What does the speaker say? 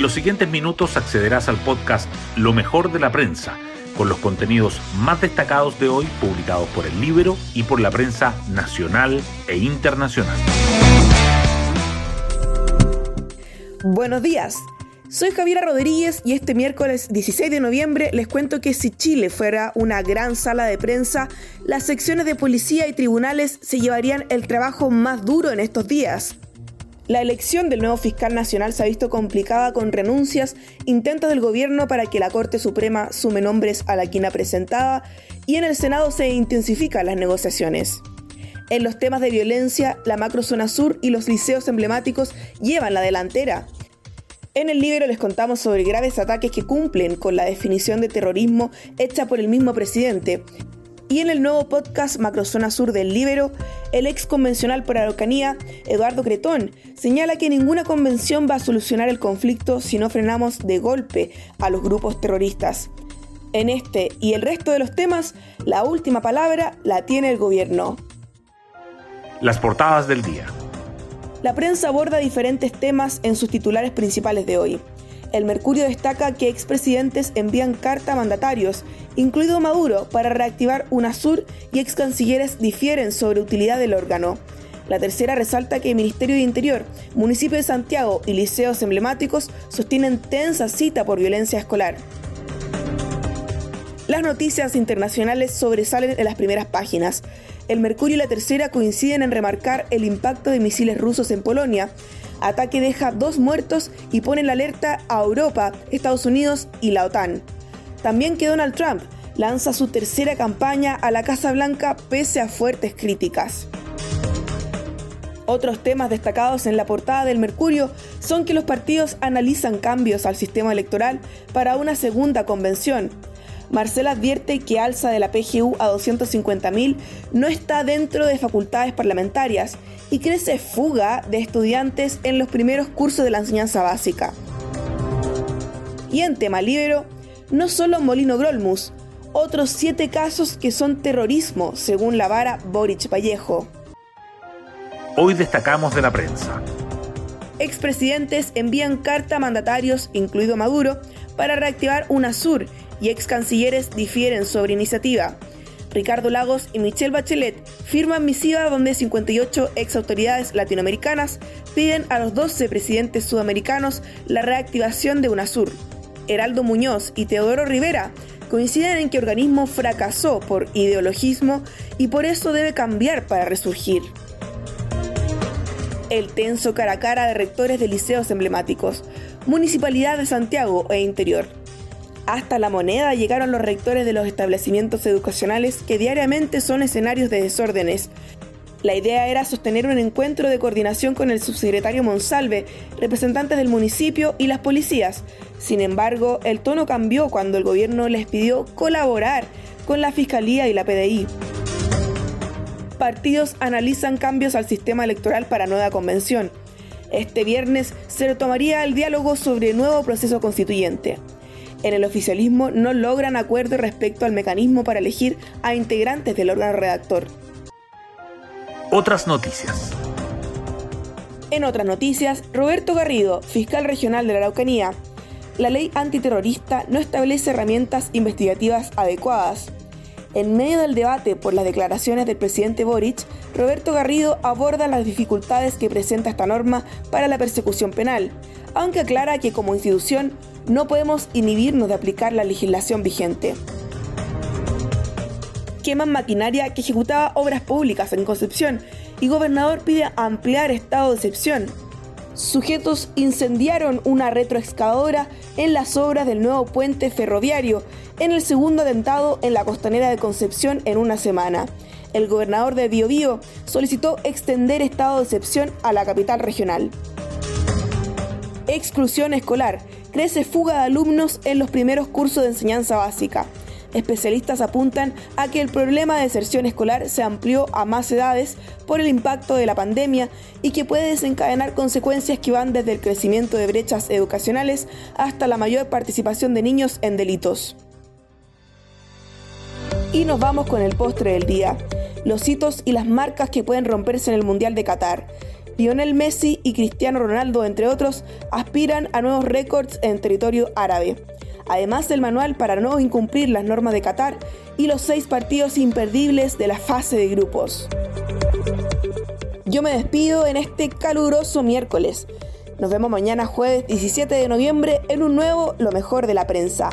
En los siguientes minutos accederás al podcast Lo mejor de la prensa, con los contenidos más destacados de hoy publicados por el Libro y por la prensa nacional e internacional. Buenos días. Soy Javiera Rodríguez y este miércoles 16 de noviembre les cuento que si Chile fuera una gran sala de prensa, las secciones de policía y tribunales se llevarían el trabajo más duro en estos días. La elección del nuevo fiscal nacional se ha visto complicada con renuncias, intentos del gobierno para que la Corte Suprema sume nombres a la quina presentada y en el Senado se intensifican las negociaciones. En los temas de violencia, la macrozona sur y los liceos emblemáticos llevan la delantera. En el libro les contamos sobre graves ataques que cumplen con la definición de terrorismo hecha por el mismo presidente. Y en el nuevo podcast Macrozona Sur del Libero, el ex convencional por Araucanía, Eduardo Cretón, señala que ninguna convención va a solucionar el conflicto si no frenamos de golpe a los grupos terroristas. En este y el resto de los temas, la última palabra la tiene el gobierno. Las portadas del día. La prensa aborda diferentes temas en sus titulares principales de hoy. El Mercurio destaca que expresidentes envían carta a mandatarios, incluido Maduro, para reactivar UNASUR y ex cancilleres difieren sobre utilidad del órgano. La tercera resalta que el Ministerio de Interior, Municipio de Santiago y liceos emblemáticos sostienen tensa cita por violencia escolar. Las noticias internacionales sobresalen en las primeras páginas. El Mercurio y la Tercera coinciden en remarcar el impacto de misiles rusos en Polonia. Ataque deja dos muertos y pone la alerta a Europa, Estados Unidos y la OTAN. También que Donald Trump lanza su tercera campaña a la Casa Blanca pese a fuertes críticas. Otros temas destacados en la portada del Mercurio son que los partidos analizan cambios al sistema electoral para una segunda convención. Marcela advierte que alza de la PGU a 250.000 no está dentro de facultades parlamentarias y crece fuga de estudiantes en los primeros cursos de la enseñanza básica. Y en tema libero, no solo Molino Grolmus, otros siete casos que son terrorismo, según la vara Boric Vallejo. Hoy destacamos de la prensa. Expresidentes envían carta a mandatarios, incluido Maduro, para reactivar UNASUR y ex cancilleres difieren sobre iniciativa. Ricardo Lagos y Michelle Bachelet firman misiva donde 58 ex autoridades latinoamericanas piden a los 12 presidentes sudamericanos la reactivación de UNASUR. Heraldo Muñoz y Teodoro Rivera coinciden en que el organismo fracasó por ideologismo y por eso debe cambiar para resurgir. El tenso cara a cara de rectores de liceos emblemáticos, Municipalidad de Santiago e Interior. Hasta la moneda llegaron los rectores de los establecimientos educacionales que diariamente son escenarios de desórdenes. La idea era sostener un encuentro de coordinación con el subsecretario Monsalve, representantes del municipio y las policías. Sin embargo, el tono cambió cuando el gobierno les pidió colaborar con la Fiscalía y la PDI. Partidos analizan cambios al sistema electoral para nueva convención. Este viernes se retomaría el diálogo sobre nuevo proceso constituyente en el oficialismo no logran acuerdo respecto al mecanismo para elegir a integrantes del órgano redactor. Otras noticias. En otras noticias, Roberto Garrido, fiscal regional de la Araucanía, la ley antiterrorista no establece herramientas investigativas adecuadas. En medio del debate por las declaraciones del presidente Boric, Roberto Garrido aborda las dificultades que presenta esta norma para la persecución penal, aunque aclara que como institución no podemos inhibirnos de aplicar la legislación vigente. Queman maquinaria que ejecutaba obras públicas en Concepción y gobernador pide ampliar estado de excepción. Sujetos incendiaron una retroexcavadora en las obras del nuevo puente ferroviario en el segundo atentado en la costanera de Concepción en una semana. El gobernador de Biobío solicitó extender estado de excepción a la capital regional. Exclusión escolar crece fuga de alumnos en los primeros cursos de enseñanza básica. Especialistas apuntan a que el problema de deserción escolar se amplió a más edades por el impacto de la pandemia y que puede desencadenar consecuencias que van desde el crecimiento de brechas educacionales hasta la mayor participación de niños en delitos. Y nos vamos con el postre del día, los hitos y las marcas que pueden romperse en el Mundial de Qatar. Lionel Messi y Cristiano Ronaldo, entre otros, aspiran a nuevos récords en territorio árabe. Además del manual para no incumplir las normas de Qatar y los seis partidos imperdibles de la fase de grupos. Yo me despido en este caluroso miércoles. Nos vemos mañana jueves 17 de noviembre en un nuevo Lo mejor de la prensa.